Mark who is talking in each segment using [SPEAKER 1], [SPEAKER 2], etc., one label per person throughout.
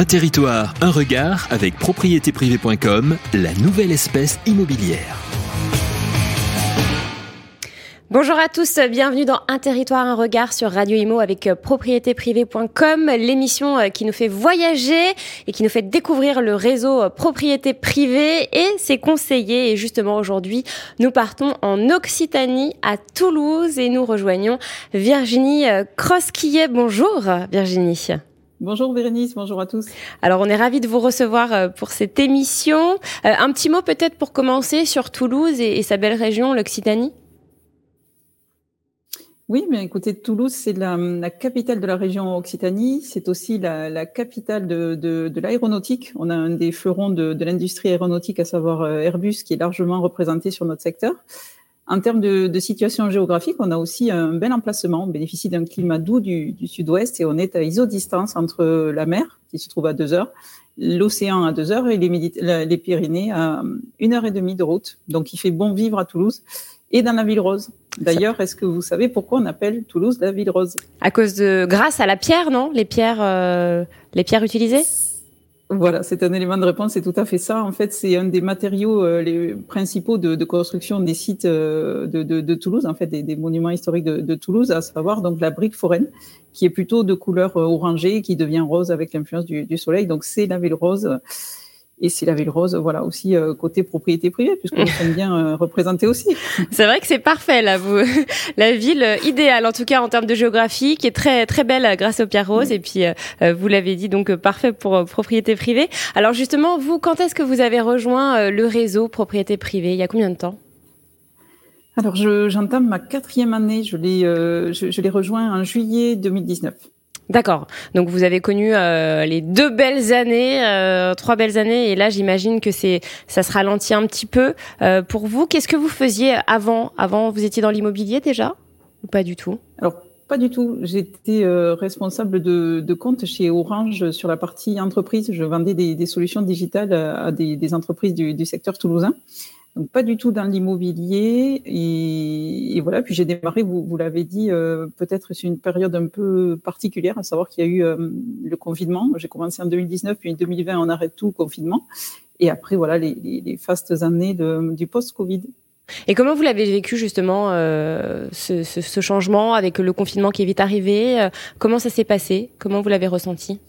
[SPEAKER 1] Un territoire, un regard avec propriétéprivée.com, la nouvelle espèce immobilière.
[SPEAKER 2] Bonjour à tous, bienvenue dans Un territoire, un regard sur Radio Imo avec euh, propriétéprivée.com, l'émission euh, qui nous fait voyager et qui nous fait découvrir le réseau euh, propriété privée et ses conseillers. Et justement aujourd'hui, nous partons en Occitanie à Toulouse et nous rejoignons Virginie Crosquillet. Bonjour Virginie.
[SPEAKER 3] Bonjour Bérénice, bonjour à tous.
[SPEAKER 2] Alors on est ravis de vous recevoir pour cette émission. Un petit mot peut-être pour commencer sur Toulouse et sa belle région, l'Occitanie
[SPEAKER 3] oui, mais écoutez, Toulouse, c'est la, capitale de la région Occitanie. C'est aussi la, capitale de, l'aéronautique. On a un des fleurons de, l'industrie aéronautique, à savoir euh, Airbus, qui est largement représenté sur notre secteur. En termes de, situation géographique, on a aussi un bel emplacement. On bénéficie d'un climat doux du, sud-ouest et on est à isodistance entre la mer, qui se trouve à deux heures, l'océan à deux heures et les, Pyrénées à une heure et demie de route. Donc, il fait bon vivre à Toulouse et dans la ville rose. D'ailleurs, est-ce que vous savez pourquoi on appelle Toulouse la ville rose?
[SPEAKER 2] À cause de, grâce à la pierre, non? Les pierres, euh, les pierres utilisées?
[SPEAKER 3] Voilà, c'est un élément de réponse, c'est tout à fait ça. En fait, c'est un des matériaux euh, les principaux de, construction des sites euh, de, Toulouse, en fait, des, monuments historiques de, Toulouse, à savoir donc la brique foraine, qui est plutôt de couleur orangée, qui devient rose avec l'influence du soleil. Donc, c'est la ville rose. Et c'est la ville rose, voilà aussi euh, côté propriété privée, puisqu'on sommes bien euh, représenté aussi.
[SPEAKER 2] C'est vrai que c'est parfait là, vous, la ville euh, idéale en tout cas en termes de géographie, qui est très très belle grâce aux pierres roses. Et puis vous l'avez dit, donc parfait pour propriété privée. Alors justement, vous, quand est-ce que vous avez rejoint le réseau propriété privée? Il y a combien de temps?
[SPEAKER 3] Alors, j'entame ma quatrième année. Je l'ai, je, je l'ai rejoint en juillet 2019.
[SPEAKER 2] D'accord. Donc vous avez connu euh, les deux belles années, euh, trois belles années, et là j'imagine que c'est ça se ralentit un petit peu. Euh, pour vous, qu'est-ce que vous faisiez avant Avant, vous étiez dans l'immobilier déjà? Ou pas du tout?
[SPEAKER 3] Alors pas du tout. J'étais responsable de, de, compte chez Orange sur la partie entreprise. Je vendais des, des solutions digitales à des, des entreprises du, du secteur toulousain donc pas du tout dans l'immobilier et, voilà. Puis j'ai démarré, vous, l'avez dit, euh, peut-être c'est une période un peu particulière, à savoir qu'il y a eu euh, le confinement. J'ai commencé en 2019, puis en 2020 on arrête tout confinement, et après voilà les, fastes années du post-Covid.
[SPEAKER 2] Et comment vous l'avez vécu justement euh, ce, ce, changement avec le confinement qui est vite arrivé? Comment ça s'est passé? Comment vous l'avez ressenti?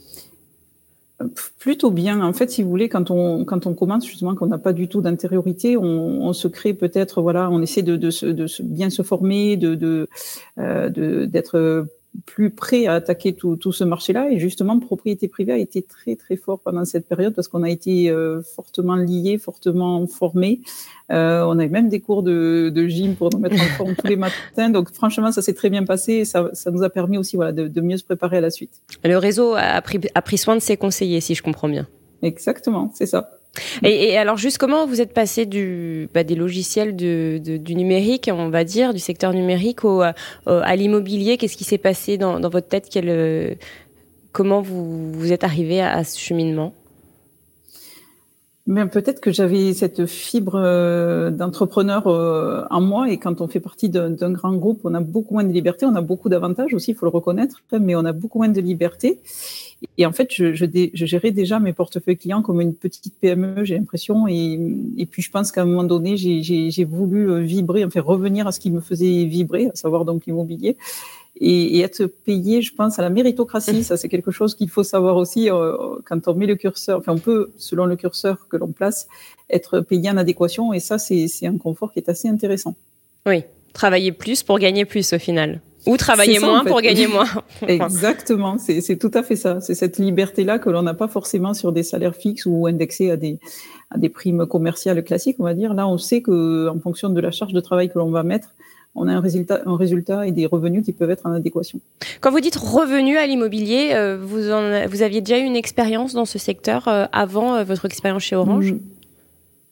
[SPEAKER 3] Plutôt bien. En fait, si vous voulez, quand on quand on commence justement, qu'on n'a pas du tout d'intériorité, on, on, se crée peut-être, voilà, on essaie de, de, se, de bien se former, de de euh, d'être plus prêt à attaquer tout, tout ce marché-là. Et justement, propriété privée a été très très fort pendant cette période parce qu'on a été euh, fortement liés, fortement formés. Euh, on a eu même des cours de, de gym pour nous mettre en forme tous les matins. Donc franchement, ça s'est très bien passé et ça, ça nous a permis aussi voilà, de, de mieux se préparer à la suite.
[SPEAKER 2] Le réseau a pris, a pris soin de ses conseillers, si je comprends bien.
[SPEAKER 3] Exactement, c'est ça.
[SPEAKER 2] Et, et, alors juste comment vous êtes passé du bah, des logiciels du numérique, on va dire, du secteur numérique au, à l'immobilier? Qu'est-ce qui s'est passé dans, dans, votre tête? Quel, euh, Comment vous, vous êtes arrivé à ce cheminement?
[SPEAKER 3] Mais peut-être que j'avais cette fibre euh, d'entrepreneur euh, en moi et quand on fait partie d'un grand groupe, on a beaucoup moins de liberté, on a beaucoup d'avantages aussi, il faut le reconnaître, mais on a beaucoup moins de liberté. Et en fait, je, je, je gérais déjà mes portefeuilles clients comme une petite PME, j'ai l'impression. Et, et, puis, je pense qu'à un moment donné, j'ai voulu euh, vibrer, enfin revenir à ce qui me faisait vibrer, à savoir donc l'immobilier et, et, être payé, je pense, à la méritocratie. Ça, c'est quelque chose qu'il faut savoir aussi euh, quand on met le curseur. Enfin, on peut, selon le curseur que l'on place, être payé en adéquation. Et ça, c'est un confort qui est assez intéressant.
[SPEAKER 2] Oui, travailler plus pour gagner plus au final. Ou travailler moins pour gagner moins.
[SPEAKER 3] Exactement, c'est tout à fait ça. C'est cette liberté-là que l'on n'a pas forcément sur des salaires fixes ou indexés à des, à des primes commerciales classiques, on va dire. Là, on sait que en fonction de la charge de travail que l'on va mettre, on a un résultat, un résultat et des revenus qui peuvent être en adéquation.
[SPEAKER 2] Quand vous dites revenus à l'immobilier, euh, vous, vous aviez déjà eu une expérience dans ce secteur euh, avant euh, votre expérience chez Orange?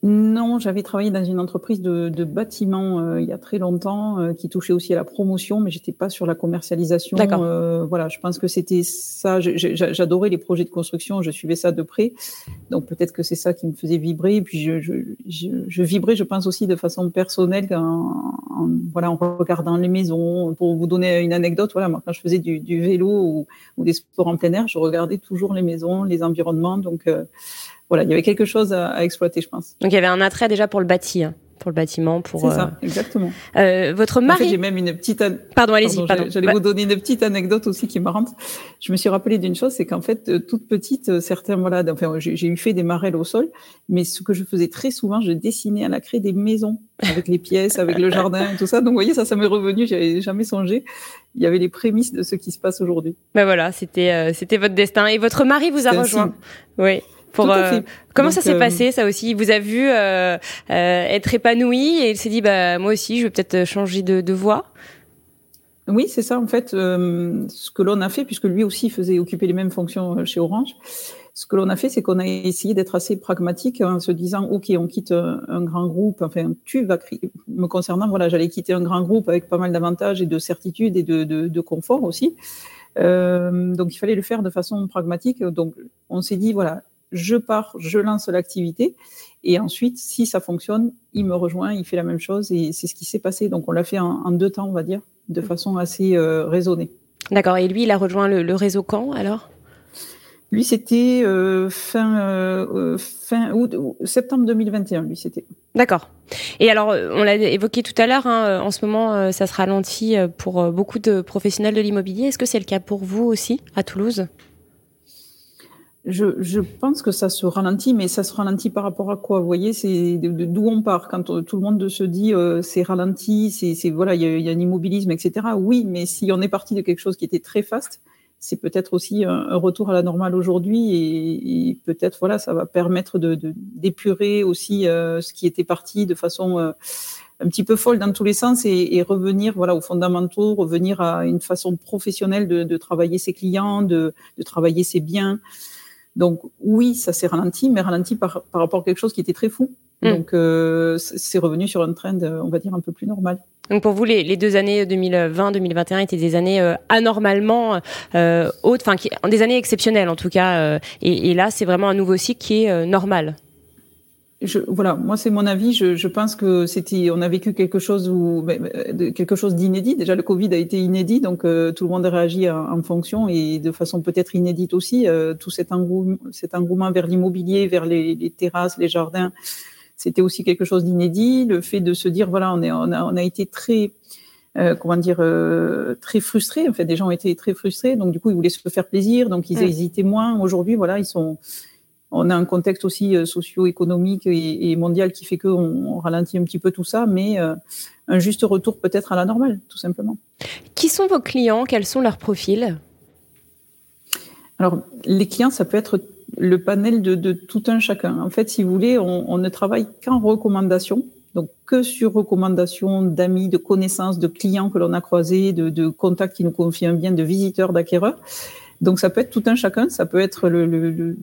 [SPEAKER 3] Non, j'avais travaillé dans une entreprise de, de bâtiment euh, il y a très longtemps euh, qui touchait aussi à la promotion, mais j'étais pas sur la commercialisation. Euh, voilà, je pense que c'était ça. J'adorais les projets de construction, je suivais ça de près. Donc peut-être que c'est ça qui me faisait vibrer. Et puis je, je, je, je vibrais, je pense aussi de façon personnelle en, en- voilà, en regardant les maisons. Pour vous donner une anecdote, voilà, moi quand je faisais du, du vélo ou, ou des sports en plein air, je regardais toujours les maisons, les environnements. Donc euh, voilà, il y avait quelque chose à, à exploiter, je pense.
[SPEAKER 2] Donc il y avait un attrait déjà pour le bâti, hein, pour le bâtiment, pour.
[SPEAKER 3] C'est
[SPEAKER 2] euh,
[SPEAKER 3] ça, exactement.
[SPEAKER 2] euh, votre
[SPEAKER 3] En fait,
[SPEAKER 2] mari.
[SPEAKER 3] j'ai même une petite. an-
[SPEAKER 2] pardon, allez-y.
[SPEAKER 3] Pardon, j'allais-
[SPEAKER 2] Bah,
[SPEAKER 3] vous donner une petite anecdote aussi qui est marrante. Je me suis rappelé d'une chose, c'est qu'en fait, euh, toute petite, euh, certains, voilà, enfin, j'ai eu fait des marelles au sol, mais ce que je faisais très souvent, je dessinais à la craie des maisons avec les pièces, avec le jardin, tout ça. Donc, vous voyez, ça, ça m'est revenu. J'avais jamais songé. Il y avait les prémices de ce qui se passe aujourd'hui.
[SPEAKER 2] bah voilà, c'était euh, c'était votre destin. Et votre mari vous a rejoint. Oui. Pour, euh, comment
[SPEAKER 3] Donc,
[SPEAKER 2] ça s'est
[SPEAKER 3] euh,
[SPEAKER 2] passé ça aussi? Il vous a vu euh, être épanoui et il s'est dit bah moi aussi je vais peut-être changer de, de voie?
[SPEAKER 3] Oui, c'est ça en fait. ce que l'on a fait, puisque lui aussi faisait occuper les mêmes fonctions chez Orange, ce que l'on a fait, c'est qu'on a essayé d'être assez pragmatique en se disant, ok, on quitte un, un grand groupe. Enfin, tu vas me concernant, voilà, j'allais quitter un grand groupe avec pas mal d'avantages et de certitude et de, de, de confort aussi. Euh, donc, il fallait le faire de façon pragmatique. Donc, on s'est dit, voilà, je pars, je lance l'activité. Et ensuite, si ça fonctionne, il me rejoint, il fait la même chose. Et c'est ce qui s'est passé. Donc, on l'a fait en, en deux temps, on va dire, de façon assez euh, raisonnée.
[SPEAKER 2] D'accord. Et lui il a rejoint le, le réseau quand alors?
[SPEAKER 3] Lui, c'était euh, fin, euh, fin août, septembre 2021, lui, c'était.
[SPEAKER 2] D'accord. Et alors, on l'a évoqué tout à l'heure, hein, en ce moment, ça se ralentit pour beaucoup de professionnels de l'immobilier. Est-ce que c'est le cas pour vous aussi, à Toulouse?
[SPEAKER 3] Je, je pense que ça se ralentit, mais ça se ralentit par rapport à quoi Vous voyez, c'est d'où on part. Quand tout le monde se dit euh, c'est ralenti, c'est voilà, il y y a un immobilisme, etc. Oui, mais si on est parti de quelque chose qui était très fast, c'est peut-être aussi un, retour à la normale aujourd'hui, et, peut-être voilà, ça va permettre de- d'épurer aussi euh, ce qui était parti de façon euh, un petit peu folle dans tous les sens et, et revenir voilà aux fondamentaux, revenir à une façon professionnelle de, de travailler ses clients, de, de travailler ses biens. Donc oui, ça s'est ralenti, mais ralenti par, par rapport à quelque chose qui était très fou.
[SPEAKER 2] Mm.
[SPEAKER 3] Donc euh, c'est revenu sur un trend, euh, on va dire, un peu plus normal.
[SPEAKER 2] Donc pour vous, les, les deux années 2020-2021 étaient des années euh, anormalement euh, hautes, enfin des années exceptionnelles en tout cas. euh, et, et là, c'est vraiment un nouveau cycle qui est euh, normal.
[SPEAKER 3] Je, voilà, moi c'est mon avis. Je, je pense que c'était, on a vécu quelque chose où ben, de- quelque chose d'inédit. Déjà le Covid a été inédit, donc euh, tout le monde a réagi en, en fonction et de façon peut-être inédite aussi. Euh, tout cet engouement, cet engouement vers l'immobilier, vers les, les terrasses, les jardins, c'était aussi quelque chose d'inédit. Le fait de se dire voilà, on est, on a, on a été très euh, comment dire, euh, très frustrés. En fait, des gens ont été très frustrés, donc du coup, ils voulaient se faire plaisir, donc ils
[SPEAKER 2] Mm.
[SPEAKER 3] hésitaient moins. Aujourd'hui, voilà, ils sont. On a un contexte aussi euh, socio-économique et, et mondial qui fait qu'on on ralentit un petit peu tout ça, mais euh, un juste retour peut-être à la normale, tout simplement.
[SPEAKER 2] Qui sont vos clients? Quels sont leurs profils?
[SPEAKER 3] Alors, les clients, ça peut être le panel de, de tout un chacun. En fait, si vous voulez, on, on ne travaille qu'en recommandation, donc que sur recommandation d'amis, de connaissances, de clients que l'on a croisés, de, de contacts qui nous confient un bien, de visiteurs, d'acquéreurs. Donc, ça peut être tout un chacun, ça peut être le, le, le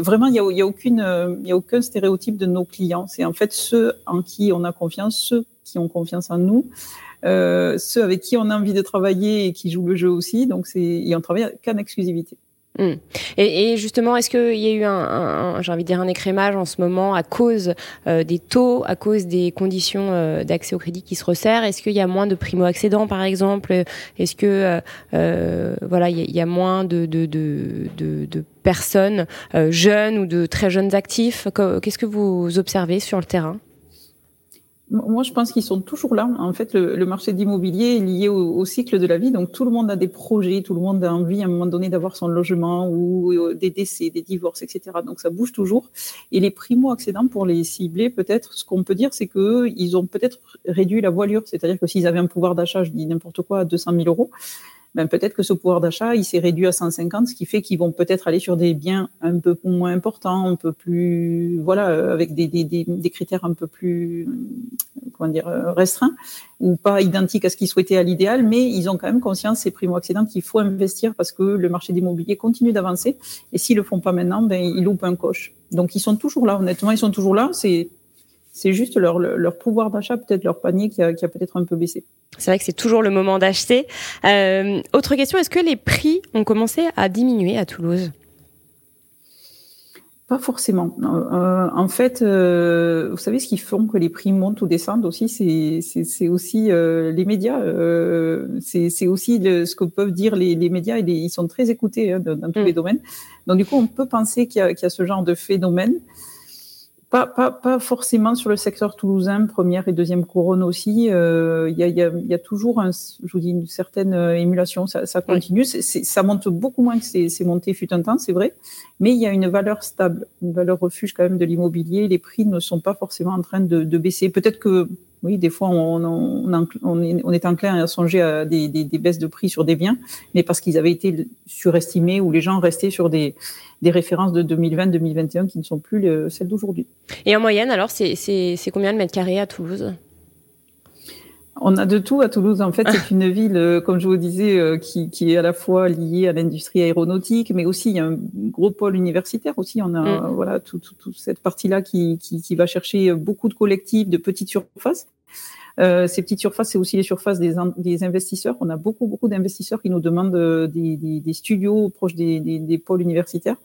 [SPEAKER 3] vraiment, il n'y a, y a, aucune, euh, y a aucun stéréotype de nos clients. C'est en fait ceux en qui on a confiance, ceux qui ont confiance en nous, euh, ceux avec qui on a envie de travailler et qui jouent le jeu aussi. Donc, c'est, et on travaille qu'en exclusivité.
[SPEAKER 2] Mm. Et, et, justement, est-ce qu'il y a eu un, un, j'ai envie de dire un écrémage en ce moment à cause euh, des taux, à cause des conditions euh, d'accès au crédit qui se resserrent? Est-ce qu'il y a moins de primo-accédants, par exemple? Est-ce que euh, voilà, il y, y, a moins de, de, de, de, de personnes euh, jeunes ou de très jeunes actifs? Qu'est-ce que vous observez sur le terrain?
[SPEAKER 3] Moi, je pense qu'ils sont toujours là. En fait, le, le marché d'immobilier est lié au, au, cycle de la vie. Donc, tout le monde a des projets, tout le monde a envie à un moment donné d'avoir son logement ou euh, des décès, des divorces, etc. Donc, ça bouge toujours. Et les primo-accédants, pour les cibler, peut-être, ce qu'on peut dire, c'est que ils ont peut-être réduit la voilure. C'est-à-dire que s'ils avaient un pouvoir d'achat, je dis n'importe quoi, à 200 000 euros, ben peut-être que ce pouvoir d'achat, il s'est réduit à 150, ce qui fait qu'ils vont peut-être aller sur des biens un peu moins importants, un peu plus, voilà, avec des, des, des, critères un peu plus, comment dire, restreints, ou pas identiques à ce qu'ils souhaitaient à l'idéal, mais ils ont quand même conscience, ces primo-accédants, qu'il faut investir parce que le marché d'immobilier continue d'avancer, et s'ils le font pas maintenant, ben ils loupent un coche. Donc ils sont toujours là, honnêtement, ils sont toujours là. C'est c'est juste leur, leur pouvoir d'achat, peut-être leur panier qui a, qui a peut-être un peu baissé.
[SPEAKER 2] C'est vrai que c'est toujours le moment d'acheter. Euh, autre question, est-ce que les prix ont commencé à diminuer à Toulouse?
[SPEAKER 3] Pas forcément. Euh, en fait, euh, vous savez ce qui font que les prix montent ou descendent aussi, c'est aussi euh, les médias. C'est aussi ce que peuvent dire les, les médias. Et ils sont très écoutés hein, dans, tous mm. les domaines. Donc du coup, on peut penser qu'il y, y, a ce genre de phénomène. Pas, pas, pas, forcément sur le secteur toulousain, première et deuxième couronne aussi. Euh, il y, a, y, a, y, a, toujours, un, je vous dis, une certaine euh, émulation. Ça, ça continue. ça monte beaucoup moins que c'est monté fut un temps, c'est vrai. Mais il y a une valeur stable, une valeur refuge quand même de l'immobilier. Les prix ne sont pas forcément en train de, de baisser. Peut-être que oui, des fois, on, est, enclin à songer à des, baisses de prix sur des biens, mais parce qu'ils avaient été surestimés ou les gens restaient sur des, des références de 2020-2021 qui ne sont plus celles d'aujourd'hui.
[SPEAKER 2] Et en moyenne, alors, c'est combien de mètres carrés à Toulouse?
[SPEAKER 3] On a de tout à Toulouse. En fait, c'est une ville, euh, comme je vous disais, euh, qui, qui est à la fois liée à l'industrie aéronautique, mais aussi il y a un gros pôle universitaire aussi. On a mm. voilà toute tout, cette partie-là qui, qui, qui, va chercher beaucoup de collectifs, de petites surfaces. Euh, ces petites surfaces, c'est aussi les surfaces des, des, investisseurs. On a beaucoup, beaucoup d'investisseurs qui nous demandent euh, des, des, des studios proches des, pôles universitaires.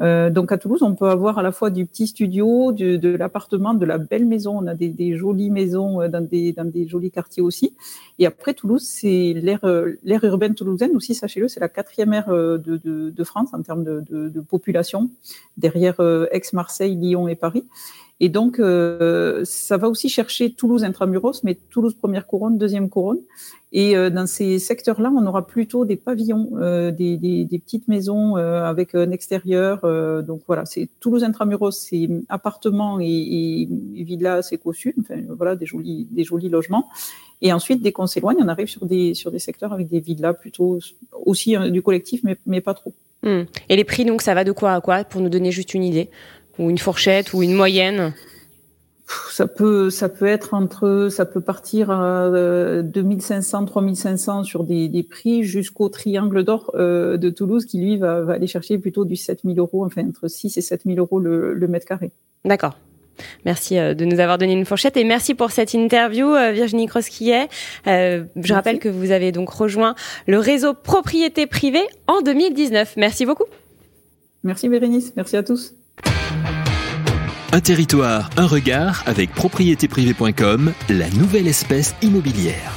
[SPEAKER 3] Euh, donc à Toulouse, on peut avoir à la fois du petit studio, de, l'appartement, de la belle maison. On a des, des, jolies maisons euh, dans des, dans des jolis quartiers aussi. Et après Toulouse, c'est l'ère l'ère urbaine toulousaine aussi. Sachez-le, c'est la quatrième aire de, de, de, France en termes de, de population, derrière Aix-Marseille, Lyon et Paris. Et donc, euh, ça va aussi chercher Toulouse intramuros, mais Toulouse première couronne, deuxième couronne. Et euh, dans ces secteurs-là, on aura plutôt des pavillons, euh, des, petites maisons avec un extérieur. Donc voilà, c'est Toulouse intramuros, c'est appartements et, et, villas, c'est cossu, enfin voilà, des jolis, des jolis logements. Et ensuite, dès qu'on s'éloigne, on arrive sur des sur des secteurs avec des villas plutôt aussi du collectif, mais pas trop.
[SPEAKER 2] Mmh. Et les prix, donc, ça va de quoi à quoi pour nous donner juste une idée? Ou une fourchette ou une moyenne
[SPEAKER 3] ça peut, ça peut être entre, ça peut partir à 2500, euh, 3500 sur des, des prix jusqu'au triangle d'or euh, de Toulouse qui lui va, va, aller chercher plutôt du 7000 euros, enfin entre 6 et 7000 euros le, le mètre carré.
[SPEAKER 2] D'accord. Merci euh, de nous avoir donné une fourchette et merci pour cette interview, Virginie Crosquillet. Euh, je rappelle que vous avez donc rejoint le réseau Propriété Privée en 2019. Merci beaucoup.
[SPEAKER 3] Merci Bérénice, merci à tous.
[SPEAKER 1] Un territoire, un regard avec propriétéprivé.com, la nouvelle espèce immobilière.